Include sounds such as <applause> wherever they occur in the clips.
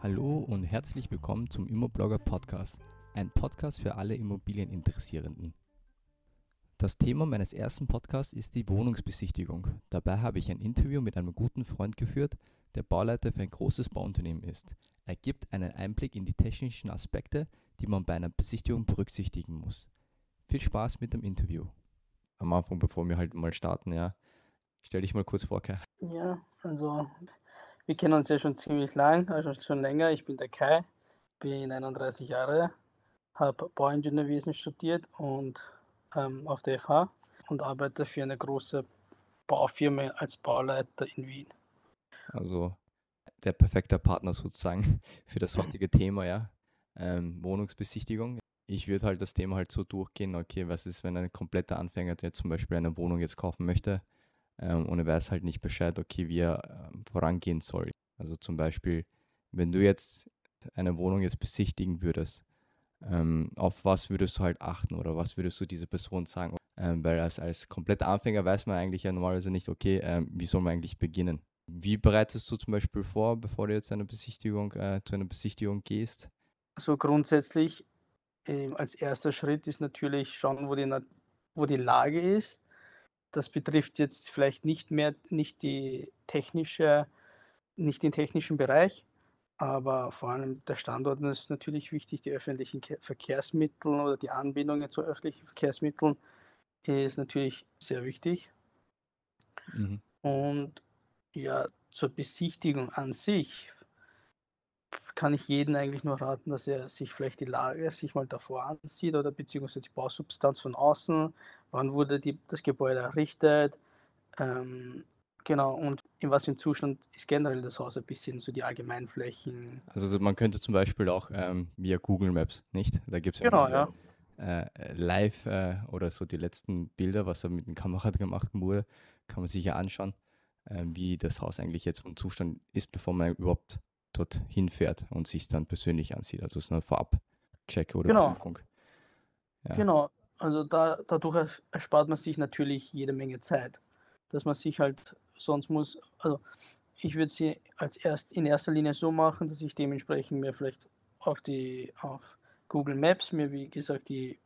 Hallo und herzlich willkommen zum Immoblogger Podcast, ein Podcast für alle Immobilieninteressierenden. Das Thema meines ersten Podcasts ist die Wohnungsbesichtigung. Dabei habe ich ein Interview mit einem guten Freund geführt, der Bauleiter für ein großes Bauunternehmen ist. Er gibt einen Einblick in die technischen Aspekte, die man bei einer Besichtigung berücksichtigen muss. Viel Spaß mit dem Interview. Am Anfang, bevor wir halt mal starten, ja, stell dich mal kurz vor, Kai. Ja, also wir kennen uns ja schon ziemlich lang, also schon länger. Ich bin der Kai, bin 31 Jahre, habe Bauingenieurwesen studiert und ähm, auf der FH und arbeite für eine große Baufirma als Bauleiter in Wien. Also der perfekte Partner sozusagen <laughs> für das heutige <laughs> Thema, ja. Ähm, Wohnungsbesichtigung. Ich würde halt das Thema halt so durchgehen, okay, was ist, wenn ein kompletter Anfänger der zum Beispiel eine Wohnung jetzt kaufen möchte ähm, und er weiß halt nicht Bescheid, okay, wie er ähm, vorangehen soll. Also zum Beispiel, wenn du jetzt eine Wohnung jetzt besichtigen würdest, ähm, auf was würdest du halt achten oder was würdest du dieser Person sagen? Ähm, weil als, als kompletter Anfänger weiß man eigentlich ja normalerweise nicht, okay, ähm, wie soll man eigentlich beginnen? Wie bereitest du zum Beispiel vor, bevor du jetzt eine Besichtigung, äh, zu einer Besichtigung gehst? Also grundsätzlich ähm, als erster Schritt ist natürlich schauen, wo die, wo die Lage ist. Das betrifft jetzt vielleicht nicht mehr nicht die technische, nicht den technischen Bereich, aber vor allem der Standort ist natürlich wichtig, die öffentlichen Verkehrsmittel oder die Anbindungen zu öffentlichen Verkehrsmitteln ist natürlich sehr wichtig. Mhm. Und ja, zur Besichtigung an sich kann ich jeden eigentlich nur raten, dass er sich vielleicht die Lage sich mal davor ansieht oder beziehungsweise die Bausubstanz von außen, wann wurde die, das Gebäude errichtet, ähm, genau, und in was für einem Zustand ist generell das Haus ein bisschen so die Allgemeinflächen. Also man könnte zum Beispiel auch ähm, via Google Maps, nicht? Da gibt es genau, ja, ja. Äh, live äh, oder so die letzten Bilder, was da mit den Kamera gemacht wurde, kann man sich ja anschauen, äh, wie das Haus eigentlich jetzt vom Zustand ist, bevor man überhaupt dort hinfährt und sich dann persönlich ansieht. Also es ist eine Vorab-Check oder genau. Prüfung. Ja. Genau, also da, dadurch erspart man sich natürlich jede Menge Zeit, dass man sich halt sonst muss, also ich würde sie als erst in erster Linie so machen, dass ich dementsprechend mir vielleicht auf die auf Google Maps mir wie gesagt die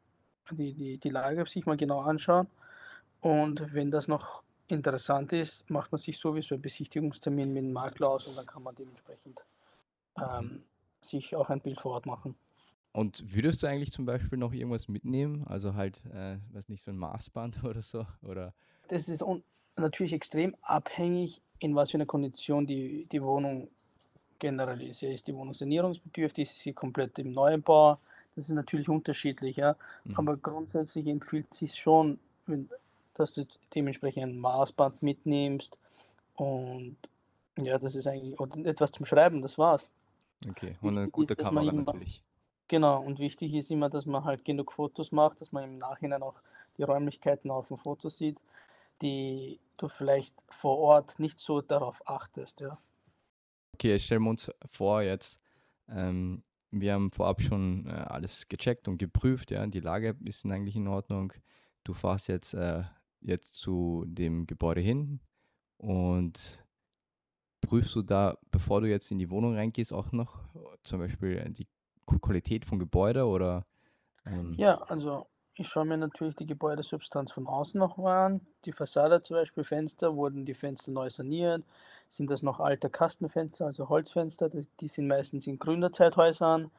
die, die, die Lage sich mal genau anschauen und wenn das noch interessant ist, macht man sich sowieso einen Besichtigungstermin mit dem Makler aus und dann kann man dementsprechend ähm, sich auch ein Bild vor Ort machen. Und würdest du eigentlich zum Beispiel noch irgendwas mitnehmen? Also halt, äh, weiß nicht, so ein Maßband <laughs> oder so? Oder? Das ist natürlich extrem abhängig, in was für einer Kondition die, die Wohnung generell ist. Ja, ist die Wohnung sanierungsbedürftig? Ist sie komplett im Neubau? Das ist natürlich unterschiedlich, ja. Mhm. Aber grundsätzlich empfiehlt es sich schon, wenn, dass du dementsprechend ein Maßband mitnimmst und ja, das ist eigentlich oder etwas zum Schreiben, das war's. Okay, und eine gute Kamera natürlich. Genau, und wichtig ist immer, dass man halt genug Fotos macht, dass man im Nachhinein auch die Räumlichkeiten auf dem Foto sieht, die du vielleicht vor Ort nicht so darauf achtest, ja. Okay, stellen wir uns vor jetzt, ähm, wir haben vorab schon äh, alles gecheckt und geprüft, ja, die Lage ist eigentlich in Ordnung. Du fährst jetzt äh, jetzt zu dem Gebäude hin und prüfst du da, bevor du jetzt in die Wohnung reingehst, auch noch zum Beispiel die Qualität vom Gebäude oder? Ähm ja, also ich schaue mir natürlich die Gebäudesubstanz von außen noch mal an. Die Fassade zum Beispiel, Fenster, wurden die Fenster neu saniert? Sind das noch alte Kastenfenster, also Holzfenster? Die sind meistens in Gründerzeithäusern.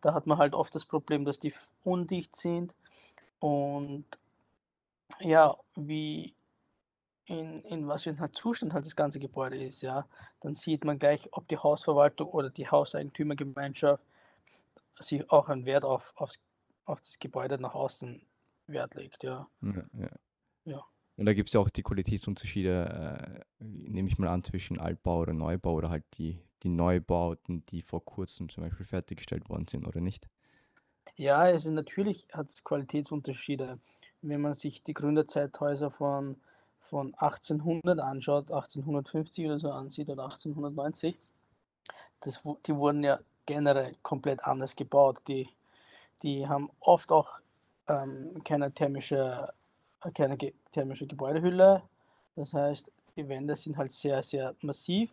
Da hat man halt oft das Problem, dass die undicht sind. Und ja, wie in, in was für einem Zustand halt das ganze Gebäude ist, ja, dann sieht man gleich, ob die Hausverwaltung oder die Hauseigentümergemeinschaft sich auch einen Wert auf, auf, auf das Gebäude nach außen Wert legt, ja. Ja, ja. ja. Und da gibt es ja auch die Qualitätsunterschiede, äh, nehme ich mal an, zwischen Altbau oder Neubau oder halt die, die Neubauten, die vor kurzem zum Beispiel fertiggestellt worden sind, oder nicht? Ja, also natürlich hat es Qualitätsunterschiede. Wenn man sich die Gründerzeithäuser von, von 1800 anschaut, 1850 oder so ansieht oder 1890, das, die wurden ja generell komplett anders gebaut. Die, die haben oft auch ähm, keine thermische, keine ge thermische Gebäudehülle. Das heißt, die Wände sind halt sehr, sehr massiv,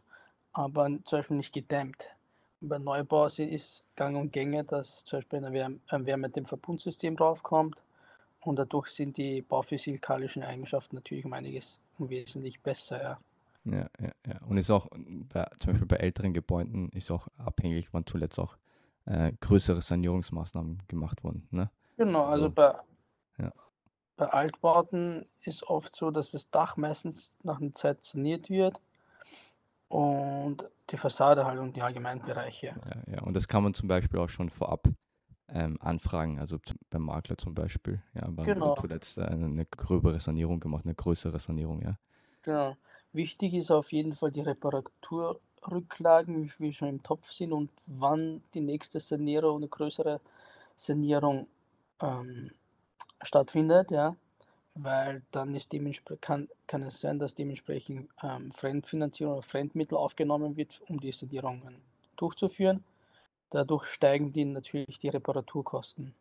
aber zum Beispiel nicht gedämmt. bei Neubau ist gang und gänger, dass zum Beispiel eine Wärm ein Wärmedämmverbundsystem draufkommt und dadurch sind die bauphysikalischen Eigenschaften natürlich um einiges wesentlich besser, ja. Ja, ja, ja. Und ist auch bei, zum Beispiel bei älteren Gebäuden ist auch abhängig, wann zuletzt auch äh, größere Sanierungsmaßnahmen gemacht wurden. Ne? Genau, also Also, bei ja, bei Altbauten ist oft so, dass das Dach meistens nach einer Zeit saniert wird und die Fassade halt und die Allgemeinbereiche. ja, ja. Und das kann man zum Beispiel auch schon vorab ähm, anfragen, also zum, beim Makler zum Beispiel. Ja, wann Genau, zuletzt äh, eine gröbere Sanierung gemacht, eine größere Sanierung, ja. genau. Wichtig ist auf jeden Fall die Reparaturrücklagen, wie viel schon im Topf sind und wann die nächste Sanierung, eine größere Sanierung ähm, stattfindet, ja. Weil dann ist kann, kann es sein, dass dementsprechend ähm, Fremdfinanzierung oder Fremdmittel aufgenommen wird, um die Sanierungen durchzuführen. Dadurch steigen die natürlich die Reparaturkosten.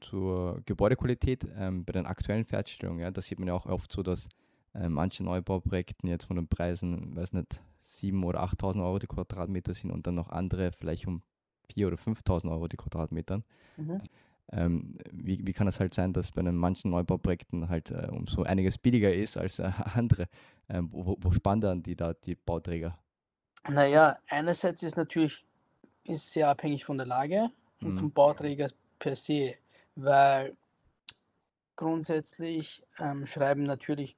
Zur Gebäudequalität ähm, bei den aktuellen Fertigstellungen, ja, da sieht man ja auch oft so, dass äh, manche Neubauprojekten jetzt von den Preisen, weiß nicht, 7.000 oder 8.000 Euro die Quadratmeter sind und dann noch andere vielleicht um 4.000 oder 5.000 Euro die Quadratmeter. Mhm. Ähm, wie, wie kann es halt sein, dass bei den manchen Neubauprojekten halt äh, um so einiges billiger ist als äh, <laughs> andere? Ähm, wo, wo sparen dann die da die Bauträger? Naja, einerseits ist natürlich ist sehr abhängig von der Lage und Mhm. vom Bauträger per se, weil grundsätzlich ähm, schreiben natürlich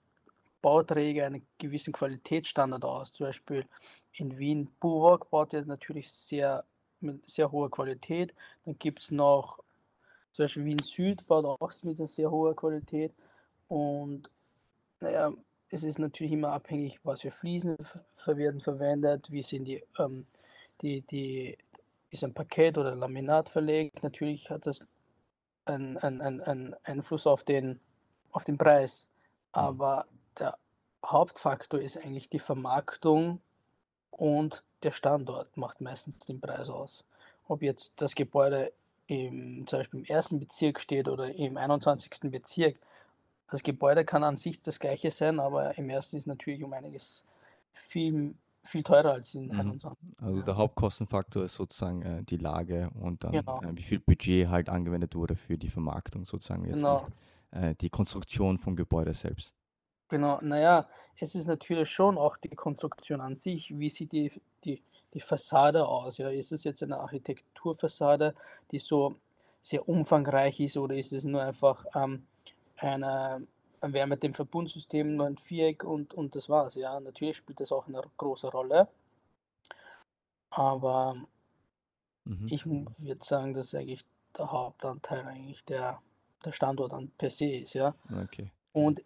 Bauträger einen gewissen Qualitätsstandard aus. Zum Beispiel in Wien, Buwog baut ja natürlich sehr mit sehr hoher Qualität. Dann gibt es noch zum Beispiel Wien Süd baut auch mit einer sehr hoher Qualität. Und naja, es ist natürlich immer abhängig, was für Fliesen werden verwendet, wie sind die, ähm, die, die, ist ein Parkett oder Laminat verlegt. Natürlich hat das einen, einen, einen, Einfluss auf den, auf den Preis. Mhm. Der Hauptfaktor ist eigentlich die Vermarktung und der Standort macht meistens den Preis aus. Ob jetzt das Gebäude im, zum Beispiel im ersten Bezirk steht oder im 21. Bezirk, das Gebäude kann an sich das gleiche sein, aber im ersten ist natürlich um einiges viel, viel teurer als in Mhm. 21. Also der Hauptkostenfaktor ist sozusagen äh, die Lage und dann Genau, äh, wie viel Budget halt angewendet wurde für die Vermarktung sozusagen, jetzt nicht genau, äh, die Konstruktion vom Gebäude selbst. Genau. Naja, es ist natürlich schon auch die Konstruktion an sich. Wie sieht die, die, die Fassade aus? Ja, ist es jetzt eine Architekturfassade, die so sehr umfangreich ist, oder ist es nur einfach ähm, eine, ein Wärmedämmverbundsystem, nur ein Viereck und, und das war's? Ja, natürlich spielt das auch eine große Rolle, aber Mhm. ich würde sagen, dass eigentlich der Hauptanteil eigentlich der, der Standort an per se ist, ja. Okay. Und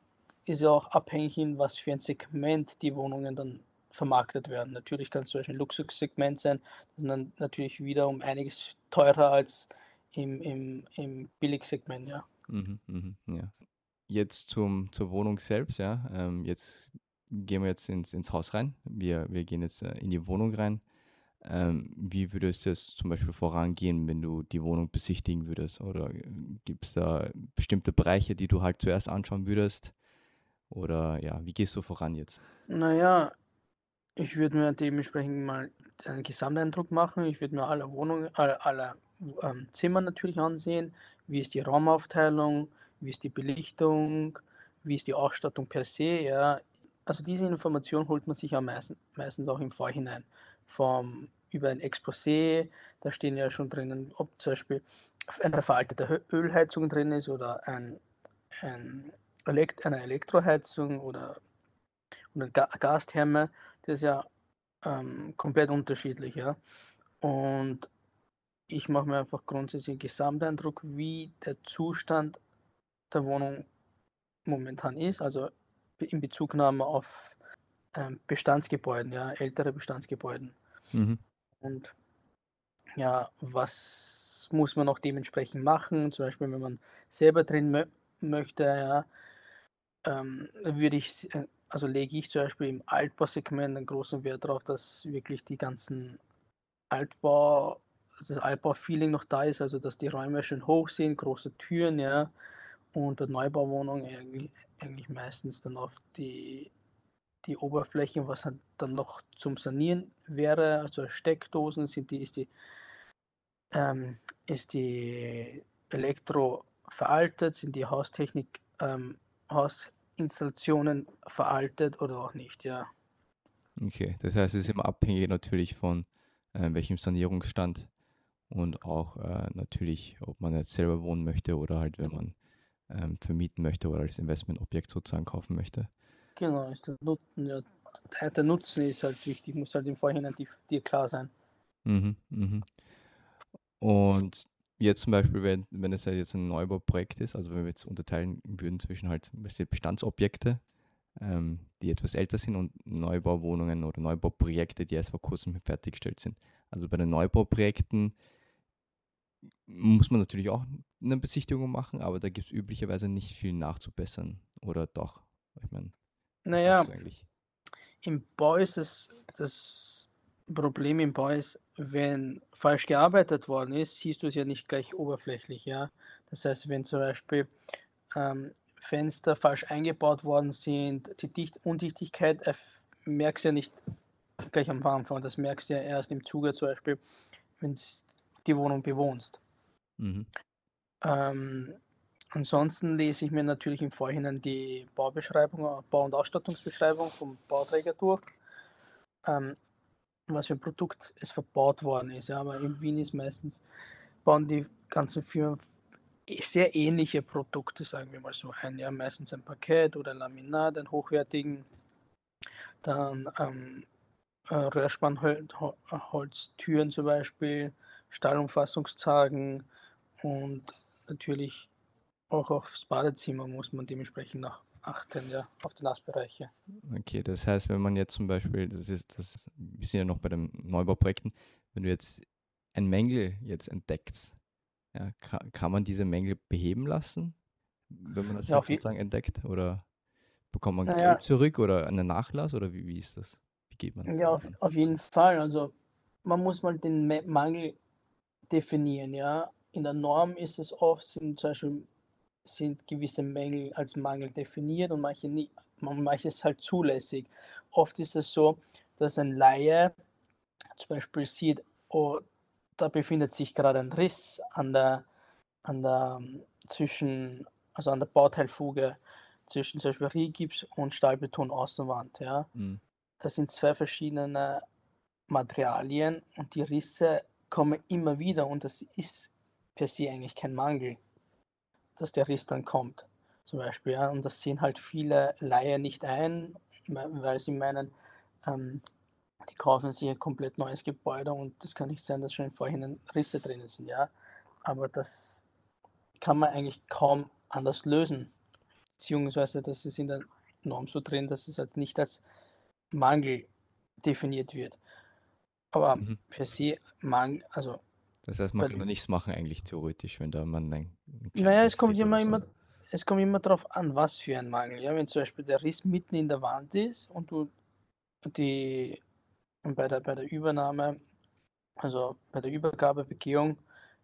ist ja auch abhängig, in was für ein Segment die Wohnungen dann vermarktet werden. Natürlich kann es zum Beispiel ein Luxussegment sein, das ist dann natürlich wieder um einiges teurer als im, im, im Billigsegment, ja. Mhm, mhm, ja. Jetzt zum, zur Wohnung selbst, ja. Ähm, jetzt gehen wir jetzt ins, ins Haus rein. Wir, wir gehen jetzt äh, in die Wohnung rein. Ähm, wie würdest du es zum Beispiel vorangehen, wenn du die Wohnung besichtigen würdest? Oder gibt es da bestimmte Bereiche, die du halt zuerst anschauen würdest? Oder ja, wie gehst du voran jetzt? Naja, ich würde mir dementsprechend mal einen Gesamteindruck machen. Ich würde mir alle Wohnungen, alle, alle ähm, Zimmer natürlich ansehen. Wie ist die Raumaufteilung? Wie ist die Belichtung? Wie ist die Ausstattung per se? Ja, also diese Information holt man sich am meisten, meistens auch im Vorhinein. Vom, über ein Exposé, da stehen ja schon drinnen, ob zum Beispiel eine veraltete Ölheizung drin ist oder ein, ein Elekt eine Elektroheizung oder eine Ga Gastherme. Das ist ja ähm, komplett unterschiedlich, ja. Und ich mache mir einfach grundsätzlich einen Gesamteindruck, wie der Zustand der Wohnung momentan ist, also in Bezugnahme auf ähm, Bestandsgebäuden, ja, ältere Bestandsgebäuden. Mhm. Und ja, was muss man noch dementsprechend machen? Zum Beispiel, wenn man selber drin mö möchte, ja, ähm, würde ich, äh, also lege ich zum Beispiel im Altbausegment einen großen Wert darauf, dass wirklich die ganzen Altbau, also das Altbau-Feeling noch da ist, also dass die Räume schön hoch sind, große Türen, ja. Und bei Neubauwohnungen eigentlich, eigentlich meistens dann auf die die Oberfläche, was halt dann noch zum Sanieren wäre, also Steckdosen, sind die, ist die, ähm, ist die Elektro veraltet, sind die Haustechnik, ähm, Hausinstallationen veraltet oder auch nicht, ja. Okay, das heißt, es ist immer abhängig natürlich von äh, welchem Sanierungsstand und auch äh, natürlich, ob man jetzt selber wohnen möchte oder halt, wenn man ähm, vermieten möchte oder als Investmentobjekt sozusagen kaufen möchte. Genau, ist der, Nutzen, ja, der Nutzen ist halt wichtig, muss halt im Vorhinein dir klar sein. Mhm, mhm. Und jetzt zum Beispiel, wenn, wenn es ja jetzt ein Neubauprojekt ist, also wenn wir jetzt unterteilen würden zwischen halt Bestandsobjekte, ähm, die etwas älter sind und Neubauwohnungen oder Neubauprojekte, die erst vor kurzem fertiggestellt sind. Also bei den Neubauprojekten muss man natürlich auch eine Besichtigung machen, aber da gibt es üblicherweise nicht viel nachzubessern. Oder doch? Ich meine, naja, im Bau ist es das Problem im Bau ist, wenn falsch gearbeitet worden ist, siehst du es ja nicht gleich oberflächlich, ja. Das heißt, wenn zum Beispiel ähm, Fenster falsch eingebaut worden sind, die Dicht Undichtigkeit äh, merkst du ja nicht gleich am Anfang, das merkst du ja erst im Zuge zum Beispiel, wenn du die Wohnung bewohnst. Mhm. Ähm, ansonsten lese ich mir natürlich im Vorhinein die Baubeschreibung, Bau- und Ausstattungsbeschreibung vom Bauträger durch. Ähm, was für ein Produkt es verbaut worden ist. Ja, aber in Wien ist meistens, bauen die ganzen Firmen sehr ähnliche Produkte, sagen wir mal so ein. Ja, meistens ein Parkett oder Laminat, einen hochwertigen, dann ähm, äh, Röhrspannholztüren zum Beispiel, Stahlumfassungszagen und natürlich auch aufs Badezimmer muss man dementsprechend nach achten, ja, auf die Nassbereiche. Okay, das heißt, wenn man jetzt zum Beispiel, das ist, das, wir sind ja noch bei den Neubauprojekten, wenn du jetzt einen Mängel jetzt entdeckst, ja, kann, kann man diese Mängel beheben lassen, wenn man das ja, sozusagen entdeckt? Oder bekommt man. Geld zurück oder einen Nachlass oder wie, wie ist das? Wie geht man? Ja, auf, auf jeden Fall. Also man muss mal den Mangel definieren, ja. In der Norm ist es oft, sind zum Beispiel sind gewisse Mängel als Mangel definiert und manche nicht, manches halt zulässig. Oft ist es so, dass ein Laie zum Beispiel sieht, oh, da befindet sich gerade ein Riss an der, an der zwischen, also an der Bauteilfuge zwischen zum Beispiel Rigips und Stahlbeton Außenwand. Ja. Mhm. Das sind zwei verschiedene Materialien und die Risse kommen immer wieder und das ist per se eigentlich kein Mangel dass der Riss dann kommt. Zum Beispiel. Ja. Und das sehen halt viele Laien nicht ein, weil sie meinen, ähm, die kaufen sich ein komplett neues Gebäude und das kann nicht sein, dass schon im Vorhinein Risse drinnen sind, ja. Aber das kann man eigentlich kaum anders lösen. Beziehungsweise das ist in der Norm so drin, dass es jetzt nicht als Mangel definiert wird. Aber mhm. per se Mangel, also das heißt, man kann da nichts machen eigentlich theoretisch, wenn da man ein Naja, es kommt immer, so. immer, es kommt immer darauf an, was für ein Mangel. Ja, wenn zum Beispiel der Riss mitten in der Wand ist und du die bei der, bei der Übernahme, also bei der Übergabebegehung,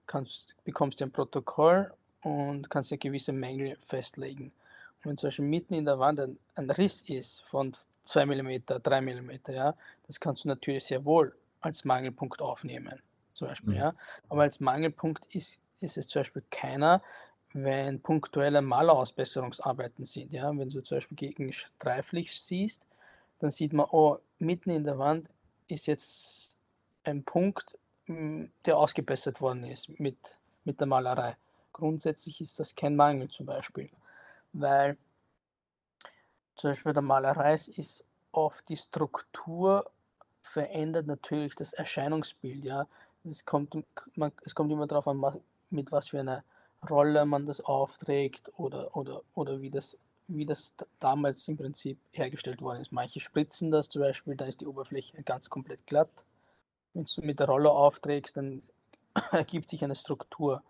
kannst, bekommst du ein Protokoll und kannst ja gewisse Mängel festlegen. Und wenn zum Beispiel mitten in der Wand ein, ein Riss ist von 2 mm, 3 mm, ja, das kannst du natürlich sehr wohl als Mangelpunkt aufnehmen zum Beispiel. Mhm. Ja. Aber als Mangelpunkt ist, ist es zum Beispiel keiner, wenn punktuelle Malerausbesserungsarbeiten sind. Ja. Wenn du zum Beispiel gegen Streiflicht siehst, dann sieht man, oh, mitten in der Wand ist jetzt ein Punkt, hm, der ausgebessert worden ist mit, mit der Malerei. Grundsätzlich ist das kein Mangel zum Beispiel, weil zum Beispiel der Malerei ist oft die Struktur verändert natürlich das Erscheinungsbild. Ja. Es kommt, man, es kommt immer darauf an, mit was für einer Rolle man das aufträgt oder, oder, oder wie, das, wie das damals im Prinzip hergestellt worden ist. Manche spritzen das zum Beispiel, da ist die Oberfläche ganz komplett glatt. Wenn du mit der Rolle aufträgst, dann <coughs> ergibt sich eine Struktur.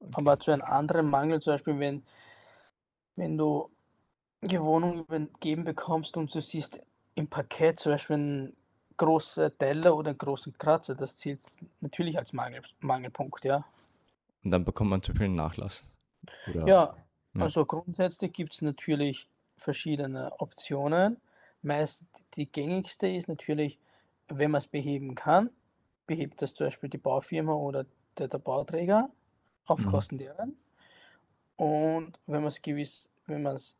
Okay. Aber zu einem anderen Mangel, zum Beispiel, wenn, wenn du die Wohnung übergeben bekommst und du siehst im Parkett zum Beispiel ein große Teller oder großen Kratzer, das zählt natürlich als Mangel, Mangelpunkt, ja. Und dann bekommt man zum Beispiel einen Nachlass. Oder? Ja, ja, also grundsätzlich gibt es natürlich verschiedene Optionen. meist die gängigste ist natürlich, wenn man es beheben kann, behebt das zum Beispiel die Baufirma oder der der Bauträger auf Mhm. Kosten deren. Und wenn man es gewiss wenn man's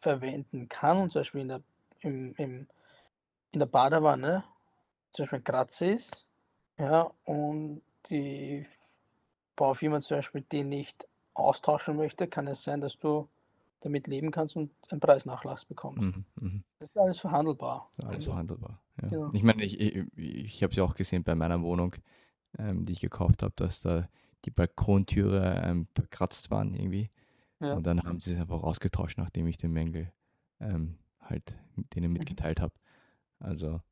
verwenden kann und zum Beispiel in der im im in der Badewanne zum Beispiel Kratzer ist, ja, und die Baufirma zum Beispiel den nicht austauschen möchte, kann es sein, dass du damit leben kannst und einen Preisnachlass bekommst. Mhm, mhm. Das ist alles verhandelbar. Alles Also, verhandelbar, ja. genau. Ich meine, ich i ich habe es ja auch gesehen bei meiner Wohnung, ähm, die ich gekauft habe, dass da die Balkontüre, ähm, verkratzt waren irgendwie. Ja. Und dann haben sie es einfach ausgetauscht, nachdem ich den Mängel, ähm, halt denen mitgeteilt habe. Also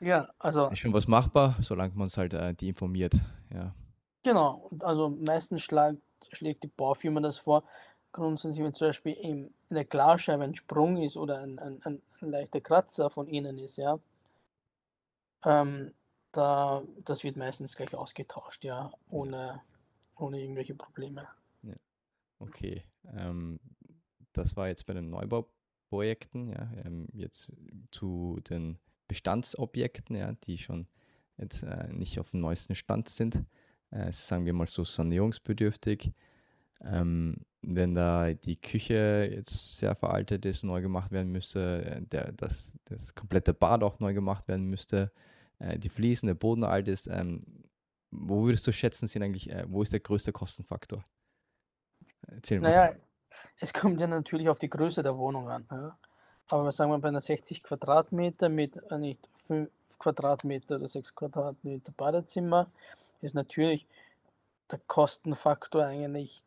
Ja, also ist schon was machbar, solange man's halt, äh, die informiert, ja. Genau, und also meistens schlagt schlägt die Baufirma das vor. Grundsätzlich, wenn zum Beispiel im in der Glasscheibe ein Sprung ist oder ein ein ein ein leichter Kratzer von innen ist, ja ähm, da das wird meistens gleich ausgetauscht, ja, Ja. ohne ohne irgendwelche Probleme. Ja. Okay, ähm, das war jetzt bei den Neubauprojekten, ja. Ähm, jetzt zu den Bestandsobjekten, ja, die schon jetzt, äh, nicht auf'm neuesten Stand sind, äh, sagen wir mal so sanierungsbedürftig. Ähm, wenn da die Küche jetzt sehr veraltet ist, neu gemacht werden müsste, äh, der das das komplette Bad auch neu gemacht werden müsste, äh, die Fliesen, der Boden alt ist, ähm, wo würdest du schätzen, sind eigentlich äh, wo ist der größte Kostenfaktor? Erzähl Na mal. Es kommt ja natürlich auf die Größe der Wohnung an, ja. Aber sagen wir bei einer 60 Quadratmeter mit, äh, nicht 5 Quadratmeter oder 6 Quadratmeter Badezimmer ist natürlich der Kostenfaktor eigentlich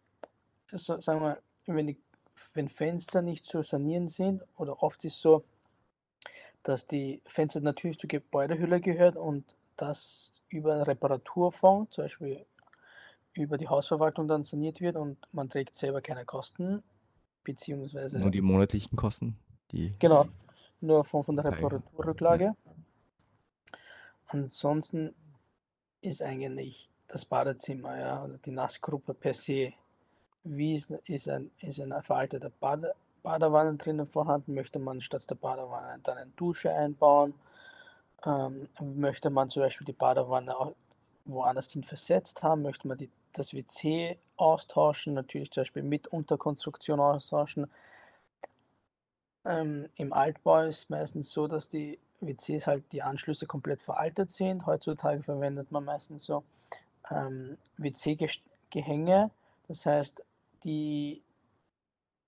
so sagen wir, wenn die wenn Fenster nicht zu sanieren sind oder oft ist so dass die Fenster natürlich zur Gebäudehülle gehört und das über 'n Reparaturfonds, zum Beispiel über die Hausverwaltung dann saniert wird und man trägt selber keine Kosten, Nur beziehungsweise die monatlichen Kosten, die Genau, nur von von der Okay, ja. Reparaturrücklage. Ansonsten ist eigentlich das Badezimmer, ja, oder die Nassgruppe per se wie ist ist ein ist eine veraltete Bade Badewanne drinnen vorhanden? Möchte man statt der Badewanne dann eine Dusche einbauen? Ähm, möchte man zum Beispiel die Badewanne au woanders hin versetzt haben? Möchte man die das WC austauschen, natürlich zum Beispiel mit Unterkonstruktion austauschen? Ähm, im Altbau ist meistens so, dass die WCs halt die Anschlüsse komplett veraltet sind. Heutzutage verwendet man meistens so, ähm, WC-Gest Gehänge. Das heißt, die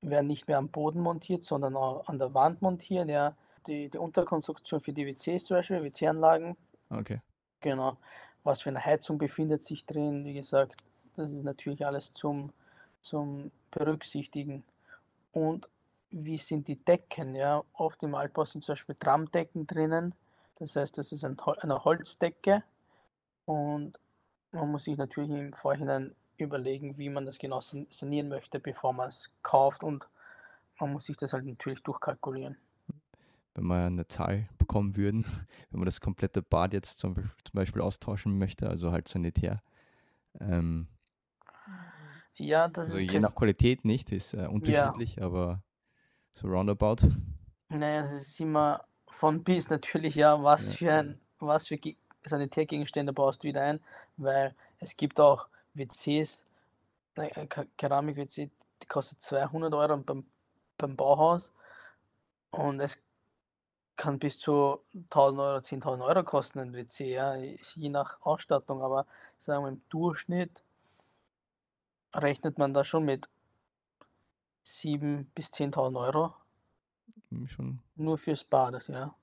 werden nicht mehr am Boden montiert, sondern a an der Wand montiert, ja. Die die Unterkonstruktion für die WCs zum Beispiel, WC-Anlagen. Okay. Genau. Was für 'ne Heizung befindet sich drin? Wie gesagt, das ist natürlich alles zum zum Berücksichtigen. Und wie sind die Decken, ja? Oft im Altbau sind zum Beispiel Trammdecken drinnen. Das heißt, das ist eine Holzdecke und man muss sich natürlich im Vorhinein überlegen, wie man das genau san sanieren möchte, bevor man's kauft und man muss sich das halt natürlich durchkalkulieren. Wenn wir 'ne Zahl bekommen würden, <laughs> wenn man das komplette Bad jetzt zum Beispiel austauschen möchte, also halt sanitär, ähm Ja, das also ist je nach Qualität nicht, ist, äh, Ja. unterschiedlich, aber so roundabout. Na ja, das ist immer von bis natürlich, ja, was Ja. für ein was für Ge Sanitärgegenstände baust du wieder ein, weil es gibt auch WCs, äh, Ke Keramik-WC, die kostet 200 € beim beim Bauhaus und es kann bis zu 1.000 €, 10.000 € kosten, ein WC, ja, je nach Ausstattung, aber sagen wir im Durchschnitt rechnet man da schon mit 7 bis 10.000 €. Hm, schon Nur fürs Bad, ja.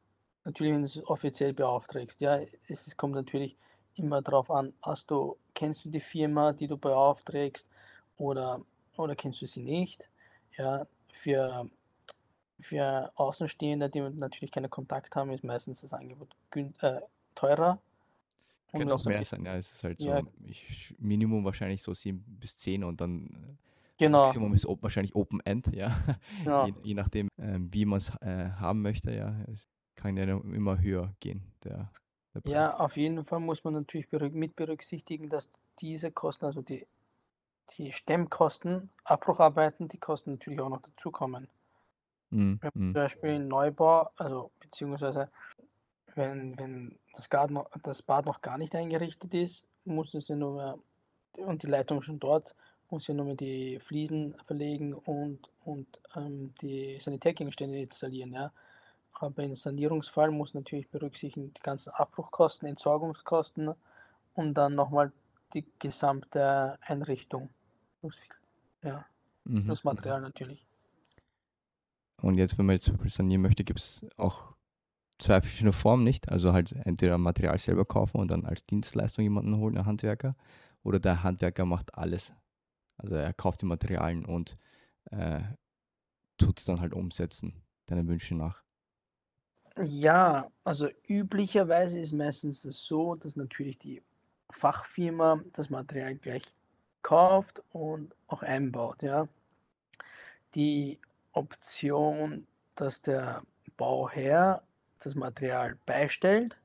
Natürlich, wenn du's offiziell beaufträgst, ja. Es es kommt natürlich immer drauf an, hast du kennst du die Firma, die du beaufträgst oder oder kennst du sie nicht? Ja, für für Außenstehende, die natürlich keinen Kontakt haben, ist meistens das Angebot äh, teurer. Und Könnte auch mehr sein, ja. Es ist halt Ja. so ich Minimum wahrscheinlich so 7 bis 10 und dann, äh, Genau. Maximum ist op wahrscheinlich Open End, <laughs> ja. Genau. Je je nachdem, ähm, wie man's, äh, haben möchte, ja. Es kann ja immer höher gehen, der der Ja, auf jeden Fall muss man natürlich mit berücksichtigen, dass diese Kosten, also die die Stemmkosten, Abbrucharbeiten, die Kosten natürlich auch noch dazukommen. Mhm. Wenn zum Mhm. Beispiel ein Neubau, also beziehungsweise wenn, wenn das, Bad noch, das Bad noch gar nicht eingerichtet ist, muss es ja nur mehr, und die Leitung schon dort, muss ja nur mehr die Fliesen verlegen und, und ähm, die Sanitärgegenstände installieren. Ja. Aber im Sanierungsfall muss natürlich berücksichtigen die ganzen Abbruchkosten, Entsorgungskosten und dann nochmal die gesamte Einrichtung. Ja, Mhm. Mhm. Material natürlich. Und jetzt, wenn man jetzt sanieren möchte, gibt es auch zwei verschiedene Formen, nicht? Also halt entweder Material selber kaufen und dann als Dienstleistung jemanden holen, einen Handwerker, oder der Handwerker macht alles. Also er kauft die Materialien und äh, tut es dann halt umsetzen, deinen Wünschen nach. Ja, also üblicherweise ist meistens das so, dass natürlich die Fachfirma das Material gleich kauft und auch einbaut, ja. Die Option, dass der Bauherr das Material beistellt,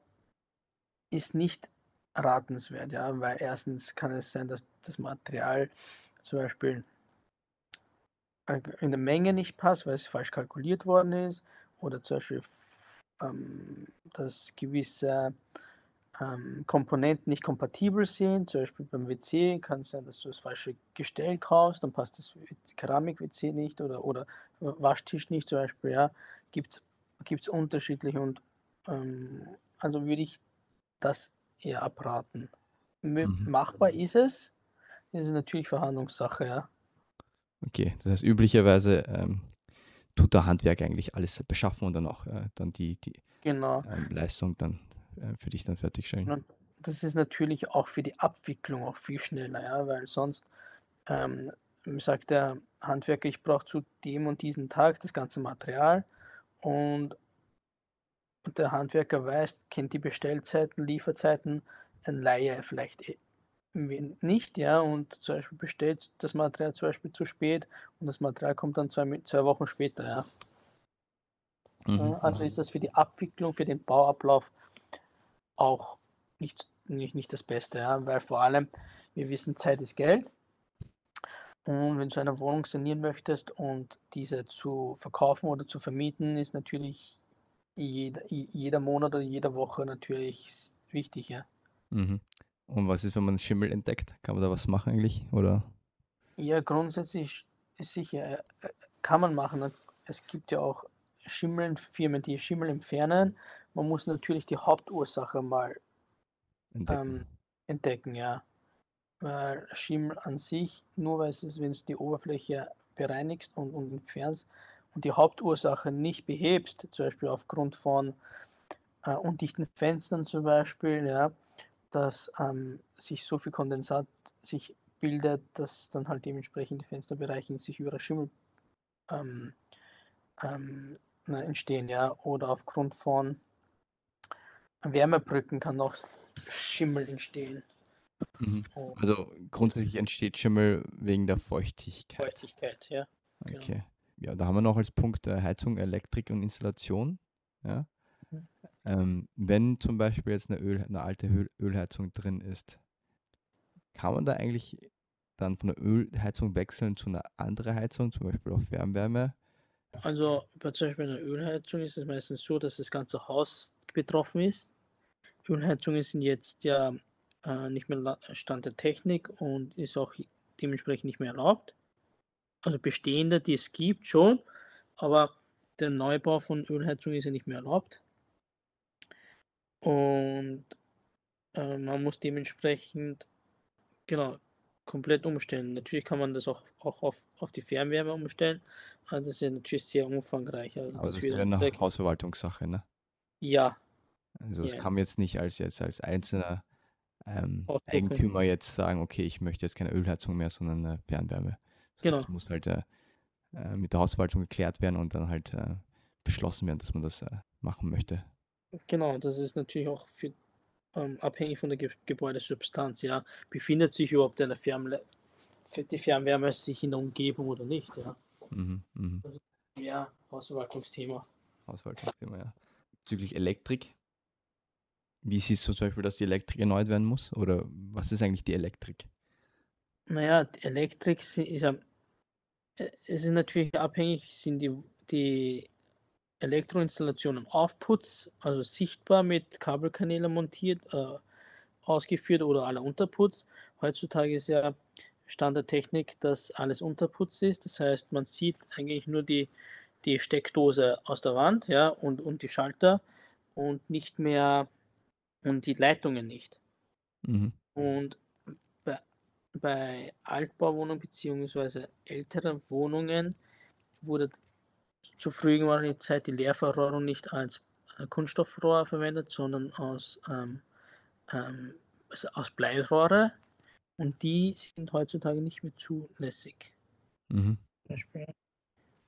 ist nicht ratenswert, ja, weil erstens kann es sein, dass das Material zum Beispiel in der Menge nicht passt, weil es falsch kalkuliert worden ist, oder zum Beispiel, ähm, dass gewisse ähm, Komponenten nicht kompatibel sind. Zum Beispiel beim WC kann es sein, dass du das falsche Gestell kaufst, dann passt das Keramik-WC nicht oder, oder Waschtisch nicht zum Beispiel. Ja, gibt es unterschiedlich und ähm, also würde ich das eher abraten. Mhm. Machbar ist es, ist es natürlich Verhandlungssache, ja. Okay, das heißt, üblicherweise ähm, tut der Handwerker eigentlich alles beschaffen und dann auch äh, dann die, die Genau. ähm, Leistung dann äh, für dich dann fertigstellen. Und das ist natürlich auch für die Abwicklung auch viel schneller, ja, weil sonst ähm, sagt der Handwerker, ich brauche zu dem und diesem Tag das ganze Material und, der Handwerker weiß, kennt die Bestellzeiten, Lieferzeiten, ein Laie vielleicht eh nicht, ja, und zum Beispiel bestellt das Material zum Beispiel zu spät und das Material kommt dann zwei, zwei Wochen später, ja. Mhm. Also ist das für die Abwicklung, für den Bauablauf auch nicht, nicht, nicht das Beste, ja, weil vor allem, wir wissen, Zeit ist Geld. Und wenn du eine Wohnung sanieren möchtest und diese zu verkaufen oder zu vermieten, ist natürlich jeder, jeder Monat oder jede Woche natürlich wichtig, ja. Mhm. Und was ist, wenn man Schimmel entdeckt? Kann man da was machen eigentlich? Oder? Ja, grundsätzlich ist sicher, äh, äh, kann man machen. Es gibt ja auch Schimmelfirmen, die Schimmel entfernen. Man muss natürlich die Hauptursache mal Entdecken. ähm, entdecken, ja. Weil Schimmel an sich, nur weil es, wenn es die Oberfläche bereinigst und, und entfernst und die Hauptursache nicht behebst, zum Beispiel aufgrund von äh, undichten Fenstern zum Beispiel, ja, dass ähm, sich so viel Kondensat sich bildet, dass dann halt dementsprechend die Fensterbereiche sich über Schimmel ähm, ähm, entstehen, ja, oder aufgrund von Wärmebrücken kann auch Schimmel entstehen. Mhm. Und Also grundsätzlich entsteht Schimmel wegen der Feuchtigkeit. Feuchtigkeit, ja. genau. Okay. Ja, da haben wir noch als Punkt äh, Heizung, Elektrik und Installation. Ja. Mhm. Ähm, wenn zum Beispiel jetzt eine, Öl, eine alte Öl, Ölheizung drin ist, kann man da eigentlich dann von der Ölheizung wechseln zu einer anderen Heizung, zum Beispiel auf Fernwärme? Also bei zum Beispiel einer Ölheizung ist es meistens so, dass das ganze Haus betroffen ist. Ölheizungen sind jetzt ja äh, nicht mehr Stand der Technik und ist auch dementsprechend nicht mehr erlaubt. Also bestehende, die es gibt schon, aber der Neubau von Ölheizungen ist ja nicht mehr erlaubt. Und äh, man muss dementsprechend genau komplett umstellen. Natürlich kann man das auch, auch auf, auf die Fernwärme umstellen, aber das ist ja natürlich sehr umfangreich. Also Aber das das wird wäre eine direkt- Hausverwaltungssache, ne? ja, Also das Ja. kann man jetzt nicht als jetzt als einzelner ähm. Eigentümer jetzt sagen, okay, ich möchte jetzt keine Ölheizung mehr, sondern eine Fernwärme. Genau. Das muss halt äh, äh, mit der Hausverwaltung geklärt werden und dann halt äh, beschlossen werden, dass man das äh, machen möchte. Genau, das ist natürlich auch für, ähm, abhängig von der Ge Gebäudesubstanz, ja. Befindet sich überhaupt eine Fernle die Fernwärme sich in der Umgebung oder nicht, ja. Mhm, mhm. Ja, Hausverwaltungsthema. Hausverwaltungsthema, ja. Bezüglich Elektrik. Wie siehst du zum Beispiel, dass die Elektrik erneuert werden muss? Oder was ist eigentlich die Elektrik? Naja, die Elektrik ist ja, äh, es ist natürlich abhängig, sind die, die Elektroinstallationen Aufputz, also sichtbar mit Kabelkanälen montiert, äh, ausgeführt oder aller Unterputz. Heutzutage ist ja Standardtechnik, dass alles Unterputz ist. Das heißt, man sieht eigentlich nur die, die Steckdose aus der Wand ja, und, und die Schalter und nicht mehr und die Leitungen nicht. Mhm. Und bei, bei Altbauwohnungen bzw. älteren Wohnungen wurde zur früheren Zeit die Leerverrohrung nicht als äh, Kunststoffrohr verwendet, sondern aus, ähm, ähm, also aus Bleirohre und die sind heutzutage nicht mehr zulässig. Mhm.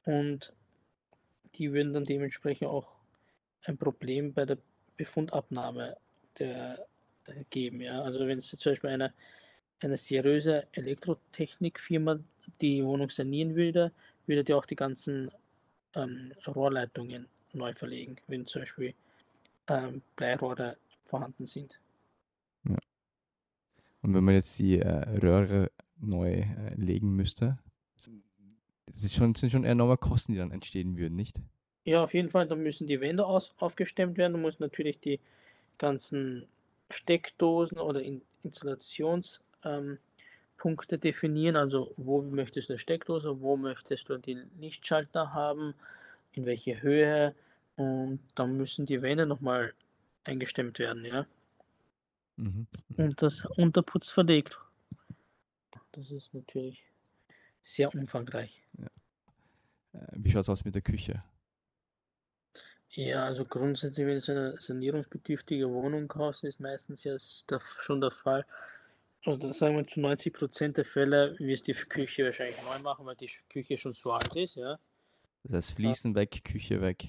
Und die würden dann dementsprechend auch ein Problem bei der Befundabnahme der, äh, geben. Ja? Also wenn es zum Beispiel eine, eine seriöse Elektrotechnikfirma die Wohnung sanieren würde, würde die auch die ganzen ähm, Rohrleitungen neu verlegen, wenn zum Beispiel ähm, Bleirohre vorhanden sind. Ja. Und wenn man jetzt die äh, Röhre neu äh, legen müsste, das ist schon, sind schon enorme Kosten, die dann entstehen würden, nicht? Ja, auf jeden Fall, da müssen die Wände aus, aufgestemmt werden, muss natürlich die ganzen Steckdosen oder in Installations ähm, definieren, also wo möchtest du eine Steckdose, wo möchtest du den Lichtschalter haben, in welche Höhe und dann müssen die Wände nochmal eingestemmt werden, ja. Mhm. Und das Unterputz verlegt. Das ist natürlich sehr umfangreich. Äh, Wie schaut es aus mit der Küche? Ja, also grundsätzlich, wenn du eine sanierungsbedürftige Wohnung kaufst, ist meistens ja schon der Fall, oder sagen wir zu 90 Prozent der Fälle wirst du die Küche wahrscheinlich neu machen, weil die Küche schon zu alt ist, ja. Das heißt, Fliesen weg, Küche weg.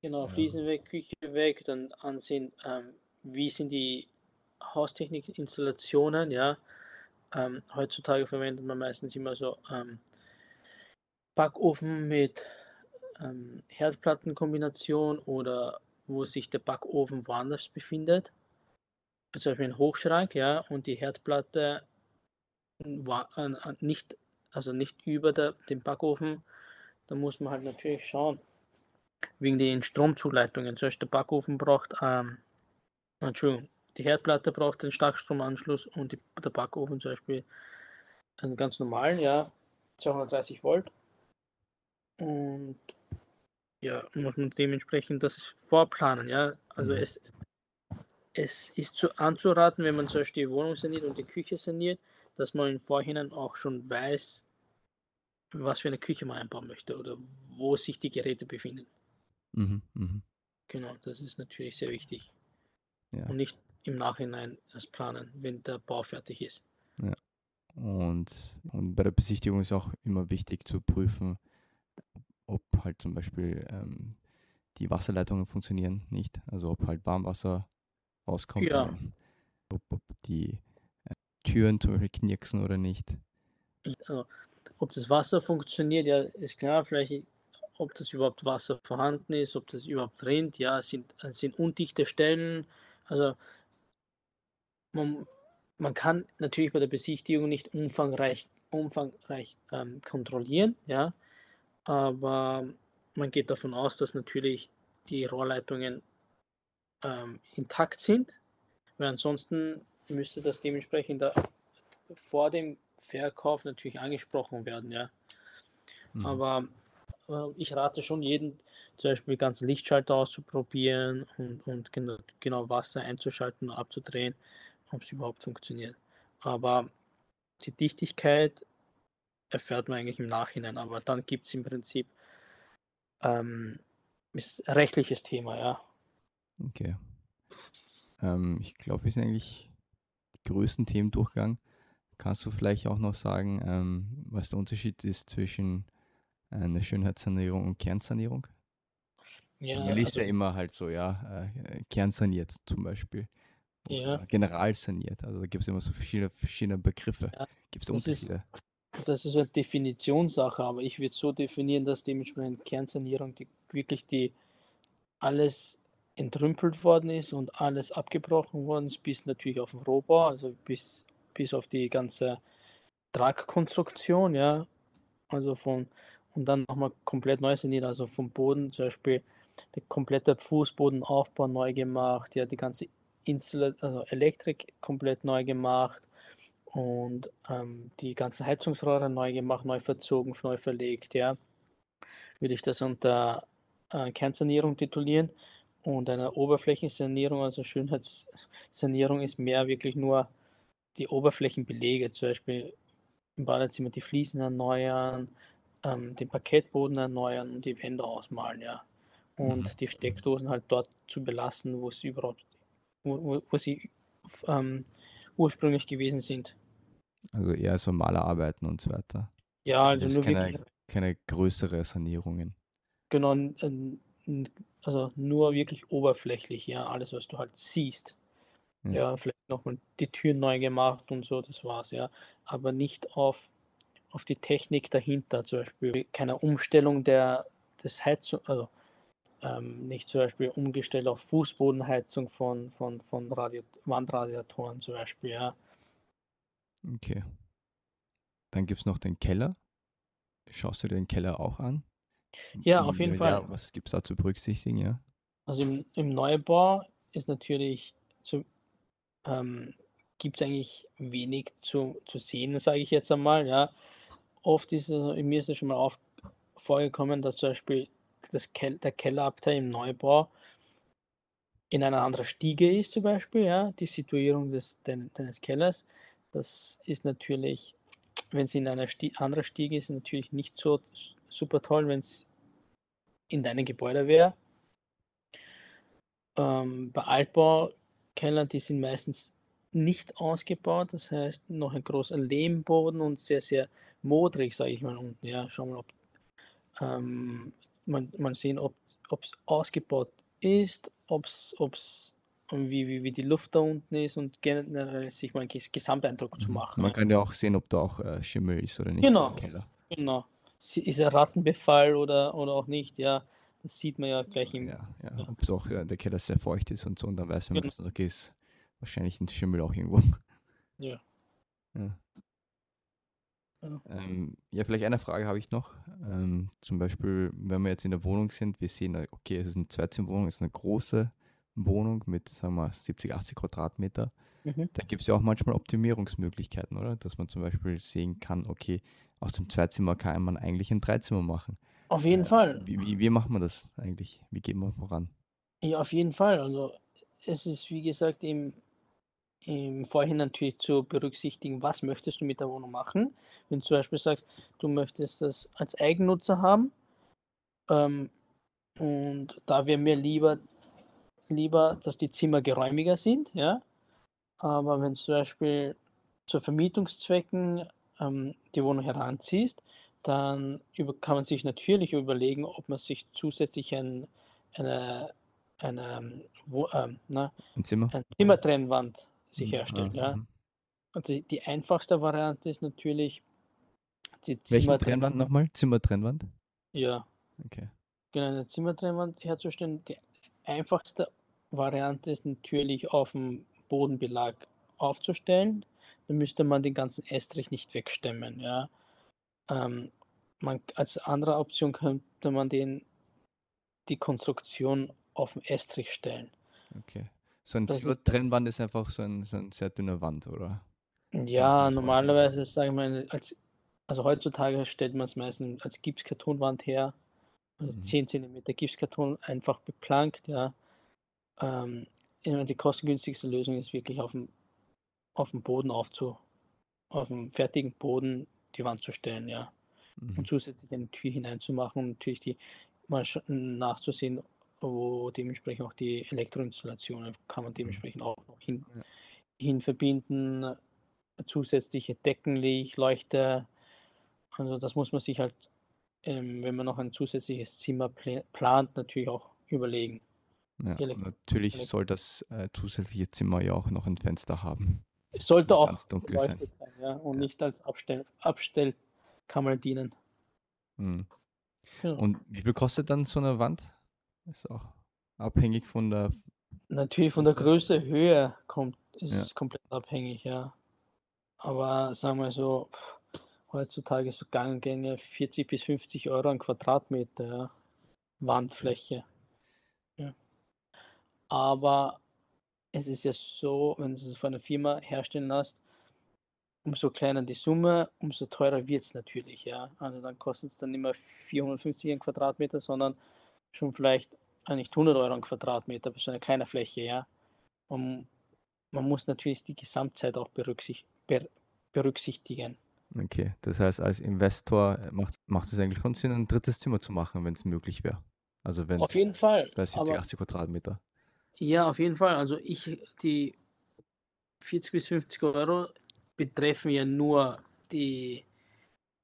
Genau, Fliesen weg, Küche weg, dann ansehen, ähm, wie sind die Haustechnik-Installationen, ja. Ähm, heutzutage verwendet man meistens immer so ähm, Backofen mit ähm, Herdplattenkombination oder wo sich der Backofen woanders befindet zum Beispiel ein Hochschrank, ja, und die Herdplatte war äh, nicht, also nicht über der, dem Backofen, da muss man halt natürlich schauen, wegen den Stromzuleitungen. Zum Beispiel der Backofen braucht, ähm, Entschuldigung, die Herdplatte braucht einen Starkstromanschluss und die, der Backofen zum Beispiel einen ganz normalen, ja, 230 Volt. Und ja, muss man dementsprechend das vorplanen, ja. Also mhm. es es ist zu anzuraten, wenn man zum Beispiel die Wohnung saniert und die Küche saniert, dass man im Vorhinein auch schon weiß, was für eine Küche man einbauen möchte oder wo sich die Geräte befinden. Mhm, mh. Genau, das ist natürlich sehr wichtig. Ja. Und nicht im Nachhinein das planen, wenn der Bau fertig ist. Ja. Und, und bei der Besichtigung ist auch immer wichtig zu prüfen, ob halt zum Beispiel ähm, die Wasserleitungen funktionieren nicht. Also ob halt Warmwasser rauskommt. Ja. Ob, ob die äh, Türen zum Beispiel knirksen oder nicht. Also, ob das Wasser funktioniert, ja, ist klar, vielleicht ob das überhaupt Wasser vorhanden ist, ob das überhaupt rinnt, ja, sind, sind undichte Stellen. Also man, man kann natürlich bei der Besichtigung nicht umfangreich, umfangreich ähm, kontrollieren, ja, aber man geht davon aus, dass natürlich die Rohrleitungen ähm, intakt sind, weil ansonsten müsste das dementsprechend da vor dem Verkauf natürlich angesprochen werden, ja. Mhm. Aber äh, ich rate schon jeden, zum Beispiel ganze Lichtschalter auszuprobieren und, und genau, genau Wasser einzuschalten und abzudrehen, ob es überhaupt funktioniert. Aber die Dichtigkeit erfährt man eigentlich im Nachhinein, aber dann gibt es im Prinzip ähm, ist rechtliches Thema, ja. Okay. Ähm, ich glaube, wir sind eigentlich die größten Themen durchgegangen. Kannst du vielleicht auch noch sagen, ähm, was der Unterschied ist zwischen einer Schönheitssanierung und Kernsanierung? Ja, Man liest also, ja immer halt so, ja, äh, kernsaniert zum Beispiel. Ja. Generalsaniert. Also da gibt es immer so verschiedene, verschiedene Begriffe. Ja, gibt es Unterschiede? Ist, das ist eine Definitionssache, aber ich würde so definieren, dass dementsprechend Kernsanierung die, wirklich die alles entrümpelt worden ist und alles abgebrochen worden ist, bis natürlich auf den Rohbau, also bis, bis auf die ganze Tragkonstruktion, ja. Also von, und dann nochmal komplett neu saniert, also vom Boden zum Beispiel der komplette Fußbodenaufbau neu gemacht, ja, die ganze Install also Elektrik komplett neu gemacht und ähm, die ganzen Heizungsrohre neu gemacht, neu verzogen, neu verlegt, ja. Würde ich das unter äh, Kernsanierung titulieren und eine Oberflächensanierung, also Schönheitssanierung ist mehr wirklich nur die Oberflächenbelege, zum Beispiel im Badezimmer die Fliesen erneuern, ähm, den Parkettboden erneuern und die Wände ausmalen, ja. Und mhm. die Steckdosen halt dort zu belassen, wo sie überhaupt, wo, wo, wo sie ähm, ursprünglich gewesen sind. Also eher so Malerarbeiten und so weiter. Ja, also nur keine, wirklich, keine größere Sanierungen. Genau, also nur wirklich oberflächlich, ja, alles, was du halt siehst. Ja, ja vielleicht nochmal die Türen neu gemacht und so, das war's, ja. Aber nicht auf, auf die Technik dahinter, zum Beispiel keine Umstellung der, des Heizung, also ähm, nicht zum Beispiel umgestellt auf Fußbodenheizung von, von, von Radio, Wandradiatoren zum Beispiel, ja. Okay. Dann gibt es noch den Keller. Schaust du dir den Keller auch an? Ja, auf jeden ja, Fall. was gibt es da zu berücksichtigen, ja? Also im, im Neubau ist natürlich zu, ähm, gibt es eigentlich wenig zu, zu sehen, sage ich jetzt einmal. Ja. Oft ist es, mir ist es schon mal auf, vorgekommen, dass zum Beispiel das Kel der Kellerabteil im Neubau in einer anderen Stiege ist, zum Beispiel, ja, die Situierung des, deines Kellers. Das ist natürlich, wenn es in einer Stie anderen Stiege ist, natürlich nicht so super toll, wenn es in deinem Gebäude wäre. Ähm, bei Altbaukellern, die sind meistens nicht ausgebaut, das heißt noch ein großer Lehmboden und sehr, sehr modrig, sage ich mal unten. Ja, schau mal, ob ähm, man, man sehen, ob es ausgebaut ist, ob es wie, wie, wie die Luft da unten ist und generell sich mal einen Gesamteindruck zu mhm. machen. Man kann ja auch sehen, ob da auch äh, Schimmel ist oder nicht genau, im Keller. Genau. Ist er Rattenbefall oder, oder auch nicht, ja. Das sieht man ja gleich im. Ja, ja. ja. ob es auch äh, der Keller sehr feucht ist und so, und dann weiß man, genau. okay, ist wahrscheinlich ein Schimmel auch irgendwo. Ja. <laughs> Ja. Ja. Ähm, ja, vielleicht eine Frage habe ich noch. Ähm, zum Beispiel, wenn wir jetzt in der Wohnung sind, wir sehen, okay, es ist eine Zweizimmerwohnung, es ist eine große Wohnung mit, sagen wir, 70, 80 Quadratmeter. Mhm. Da gibt es ja auch manchmal Optimierungsmöglichkeiten, oder? Dass man zum Beispiel sehen kann, okay, aus dem Zweizimmer kann man eigentlich ein Dreizimmer machen. Auf jeden äh, Fall. Wie, wie, wie macht man das eigentlich? Wie geht man voran? Ja, auf jeden Fall. Also es ist, wie gesagt, im, im Vorhin natürlich zu berücksichtigen, was möchtest du mit der Wohnung machen. Wenn du zum Beispiel sagst, du möchtest das als Eigennutzer haben ähm, und da wäre mir lieber lieber, dass die Zimmer geräumiger sind, ja. Aber wenn du zum Beispiel zu Vermietungszwecken ähm, die Wohnung heranziehst, dann über, kann man sich natürlich überlegen, ob man sich zusätzlich ein, eine, eine wo, ähm, na, ein Zimmer? eine Zimmertrennwand sich mhm. herstellt. Ja. Mhm. Und die, die, einfachste Variante ist natürlich die Zimmertrennwand nochmal? Zimmertrennwand? Ja. Okay. Genau, eine Zimmertrennwand herzustellen. Die einfachste Variante ist natürlich auf dem Bodenbelag aufzustellen. Dann müsste man den ganzen Estrich nicht wegstemmen. Ja. Ähm, man, als andere Option könnte man den, die Konstruktion auf dem Estrich stellen. Okay. So ein Trennwand ist einfach so ein, so ein sehr dünner Wand, oder? Ja, normalerweise sage ich mal, als, also heutzutage stellt man es meistens als Gipskartonwand her. Also mhm. 10 cm Gipskarton einfach beplankt, ja. Ähm, die kostengünstigste Lösung ist wirklich auf dem, auf dem Boden aufzu, auf dem fertigen Boden die Wand zu stellen, ja. Mhm. Und zusätzlich eine Tür hineinzumachen und natürlich die mal nachzusehen, wo dementsprechend auch die Elektroinstallationen kann man mhm. dementsprechend auch noch hin, ja. hin verbinden. Zusätzliche Deckenlicht, Leuchte. Also das muss man sich halt, ähm, wenn man noch ein zusätzliches Zimmer plant, natürlich auch überlegen. Ja, natürlich soll das äh, zusätzliche Zimmer ja auch noch ein Fenster haben. Es sollte auch ganz dunkel sein. sein ja, und ja. nicht als Abstell Abstellkammer dienen. Hm. Ja. Und wie viel kostet dann so eine Wand? Ist auch abhängig von der. Natürlich von der Größe, Höhe kommt, ist komplett abhängig, ja. Aber sagen wir so, heutzutage so gang und gänge 40 bis 50 Euro ein Quadratmeter, ja. Wandfläche. Ja. Aber es ist ja so, wenn du es von einer Firma herstellen lässt, umso kleiner die Summe, umso teurer wird es natürlich, ja. Also dann kostet es dann nicht mehr 450 ein Quadratmeter, sondern schon vielleicht nicht 100 Euro Quadratmeter bei so einer kleinen Fläche, ja. Und man muss natürlich die Gesamtzeit auch berücksicht, ber, berücksichtigen. Okay, das heißt, als Investor äh, macht, macht es eigentlich schon Sinn, ein drittes Zimmer zu machen, wenn es möglich wäre. Also wenn Auf jeden Fall. bei 70, Aber 80 Quadratmeter. ja, auf jeden Fall. Also ich, die 40 bis 50 Euro betreffen ja nur die,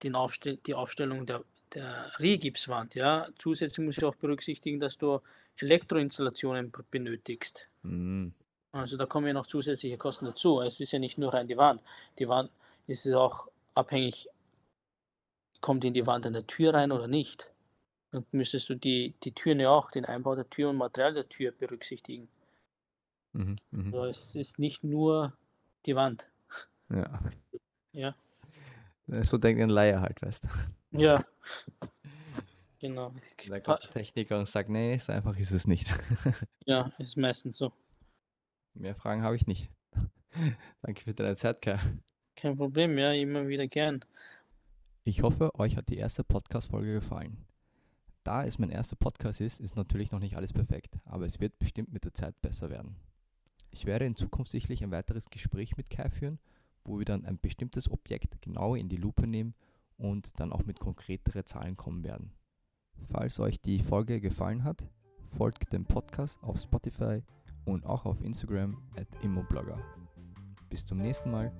den Aufstell die Aufstellung der, der Rigipswand. Ja. Zusätzlich muss ich auch berücksichtigen, dass du Elektroinstallationen benötigst. Mhm. Also da kommen ja noch zusätzliche Kosten dazu. Es ist ja nicht nur rein die Wand. Die Wand ist auch abhängig, kommt in die Wand eine Tür rein oder nicht. Dann müsstest du die, die Türen ja auch, den Einbau der Tür und Material der Tür berücksichtigen. Mhm. Mhm. Also es ist nicht nur die Wand. Ja. Ja. So denkt ein Laie halt, weißt du. Ja. <laughs> Genau. Da kommt der Techniker und sagt, nee, so einfach ist es nicht. <laughs> Ja, ist meistens so. Mehr Fragen habe ich nicht. <laughs> Danke für deine Zeit, Kai. Kein Problem, ja, immer wieder gern. Ich hoffe, euch hat die erste Podcast-Folge gefallen. Da es mein erster Podcast ist, ist natürlich noch nicht alles perfekt, aber es wird bestimmt mit der Zeit besser werden. Ich werde in Zukunft sicherlich ein weiteres Gespräch mit Kai führen, wo wir dann ein bestimmtes Objekt genauer in die Lupe nehmen und dann auch mit konkretere Zahlen kommen werden. Falls euch die Folge gefallen hat, folgt dem Podcast auf Spotify und auch auf Instagram at Immoblogger. Bis zum nächsten Mal.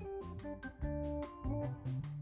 Thank you.